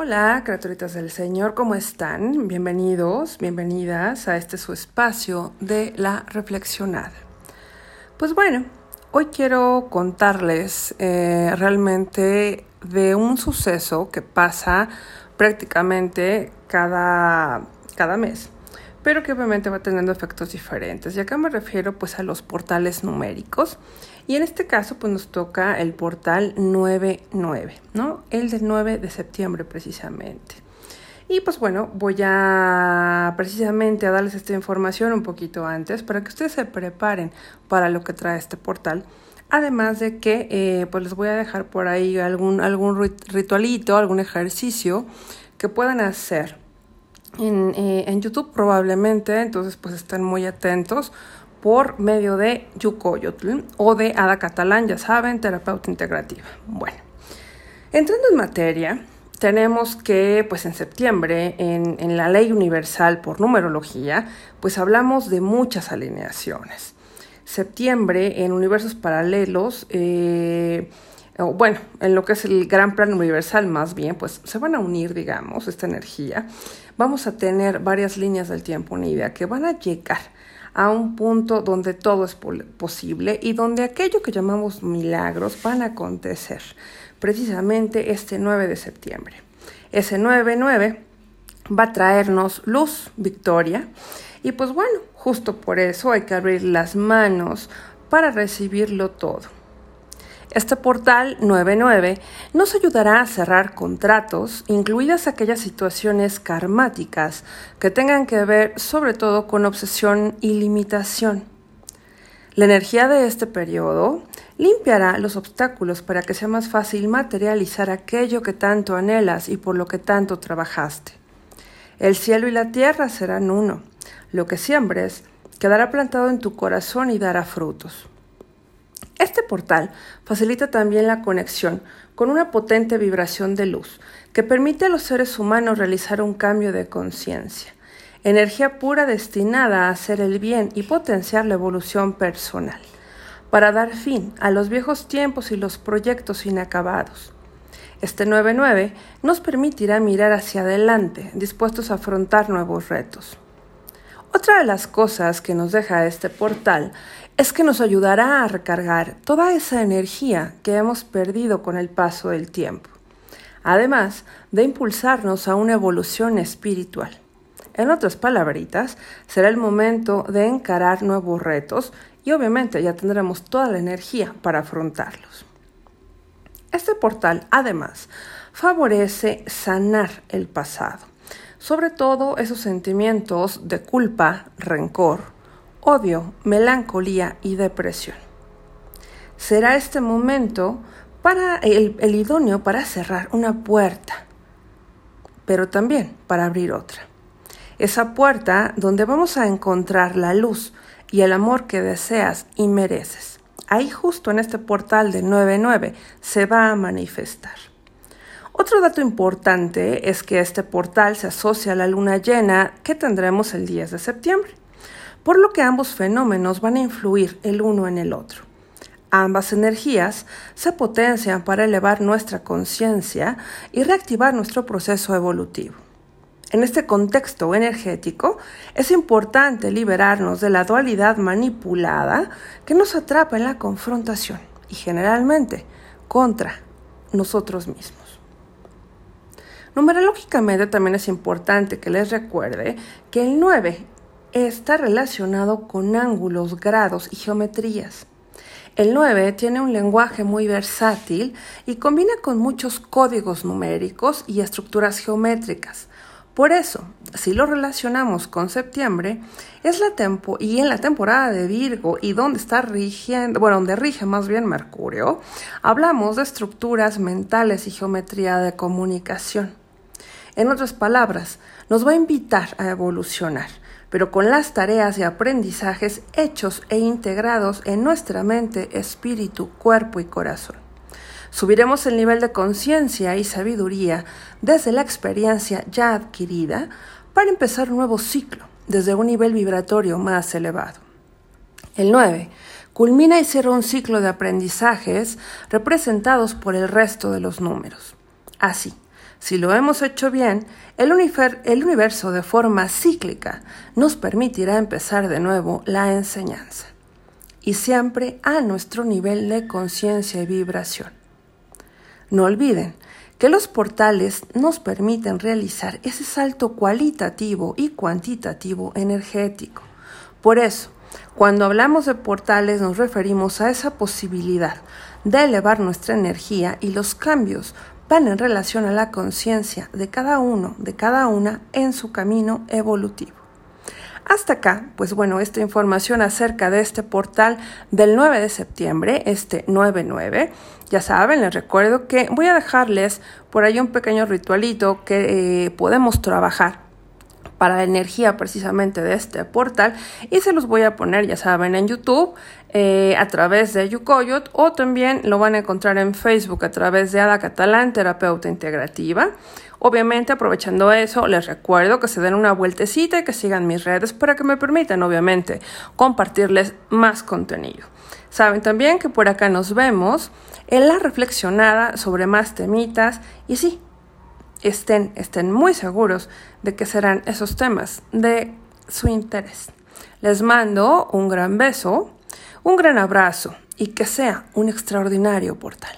Hola, criaturitas del Señor, ¿cómo están? Bienvenidos, bienvenidas a este su espacio de la reflexionada. Pues bueno, hoy quiero contarles eh, realmente de un suceso que pasa prácticamente cada, cada mes, pero que obviamente va teniendo efectos diferentes. Y acá me refiero pues a los portales numéricos. Y en este caso, pues nos toca el portal 99, ¿no? El del 9 de septiembre precisamente. Y pues bueno, voy a precisamente a darles esta información un poquito antes para que ustedes se preparen para lo que trae este portal. Además de que eh, pues les voy a dejar por ahí algún, algún ritualito, algún ejercicio que puedan hacer en, eh, en YouTube probablemente. Entonces pues estén muy atentos por medio de Yucoyotl o de Ada Catalán, ya saben, terapeuta integrativa. Bueno, entrando en materia, tenemos que, pues en septiembre, en, la ley universal por numerología, pues hablamos de muchas alineaciones. Septiembre, en universos paralelos, eh, bueno, en lo que es el gran plan universal más bien, pues se van a unir, digamos, esta energía. Vamos a tener varias líneas del tiempo unidas que van a llegar a un punto donde todo es posible y donde aquello que llamamos milagros van a acontecer precisamente este 9 de septiembre. Ese 9-9 va a traernos luz, victoria, y pues bueno, justo por eso hay que abrir las manos para recibirlo todo. Este portal 99 nos ayudará a cerrar contratos, incluidas aquellas situaciones karmáticas que tengan que ver sobre todo con obsesión y limitación. La energía de este periodo limpiará los obstáculos para que sea más fácil materializar aquello que tanto anhelas y por lo que tanto trabajaste. El cielo y la tierra serán uno. Lo que siembres quedará plantado en tu corazón y dará frutos. Este portal facilita también la conexión con una potente vibración de luz que permite a los seres humanos realizar un cambio de conciencia, energía pura destinada a hacer el bien y potenciar la evolución personal, para dar fin a los viejos tiempos y los proyectos inacabados. Este 99 nos permitirá mirar hacia adelante, dispuestos a afrontar nuevos retos. Otra de las cosas que nos deja este portal es que nos ayudará a recargar toda esa energía que hemos perdido con el paso del tiempo, además de impulsarnos a una evolución espiritual. En otras palabritas, será el momento de encarar nuevos retos y obviamente ya tendremos toda la energía para afrontarlos. Este portal, además, favorece sanar el pasado sobre todo esos sentimientos de culpa, rencor, odio, melancolía y depresión. Será este momento para el, idóneo para cerrar una puerta, pero también para abrir otra. Esa puerta donde vamos a encontrar la luz y el amor que deseas y mereces. Ahí justo en este portal de 99 se va a manifestar. Otro dato importante es que este portal se asocia a la luna llena que tendremos el 10 de septiembre, por lo que ambos fenómenos van a influir el uno en el otro. Ambas energías se potencian para elevar nuestra conciencia y reactivar nuestro proceso evolutivo. En este contexto energético es importante liberarnos de la dualidad manipulada que nos atrapa en la confrontación y generalmente contra nosotros mismos. Numerológicamente también es importante que les recuerde que el 9 está relacionado con ángulos, grados y geometrías. El 9 tiene un lenguaje muy versátil y combina con muchos códigos numéricos y estructuras geométricas. Por eso, si lo relacionamos con septiembre, es la tempo y en la temporada de Virgo y donde está rigiendo, bueno, donde rige más bien Mercurio, hablamos de estructuras mentales y geometría de comunicación. En otras palabras, nos va a invitar a evolucionar, pero con las tareas y aprendizajes hechos e integrados en nuestra mente, espíritu, cuerpo y corazón. Subiremos el nivel de conciencia y sabiduría desde la experiencia ya adquirida para empezar un nuevo ciclo desde un nivel vibratorio más elevado. El 9 culmina y cierra un ciclo de aprendizajes representados por el resto de los números. Así, Si lo hemos hecho bien, el, universo de forma cíclica nos permitirá empezar de nuevo la enseñanza. Y siempre a nuestro nivel de conciencia y vibración. No olviden que los portales nos permiten realizar ese salto cualitativo y cuantitativo energético. Por eso, cuando hablamos de portales nos referimos a esa posibilidad de elevar nuestra energía y los cambios van en relación a la conciencia de cada uno, de cada una en su camino evolutivo. Hasta acá, pues bueno, esta información acerca de este portal del 9 de septiembre, este 99. Ya saben, les recuerdo que voy a dejarles por ahí un pequeño ritualito que eh, podemos trabajar para la energía precisamente de este portal y se los voy a poner, ya saben, en YouTube eh, a través de Yukoyot o también lo van a encontrar en Facebook a través de Ada Catalán, terapeuta integrativa. Obviamente, aprovechando eso, les recuerdo que se den una vueltecita y que sigan mis redes para que me permitan, obviamente, compartirles más contenido. Saben también que por acá nos vemos en la reflexionada sobre más temitas y sí, estén, estén muy seguros de que serán esos temas de su interés. Les mando un gran beso, un gran abrazo y que sea un extraordinario portal.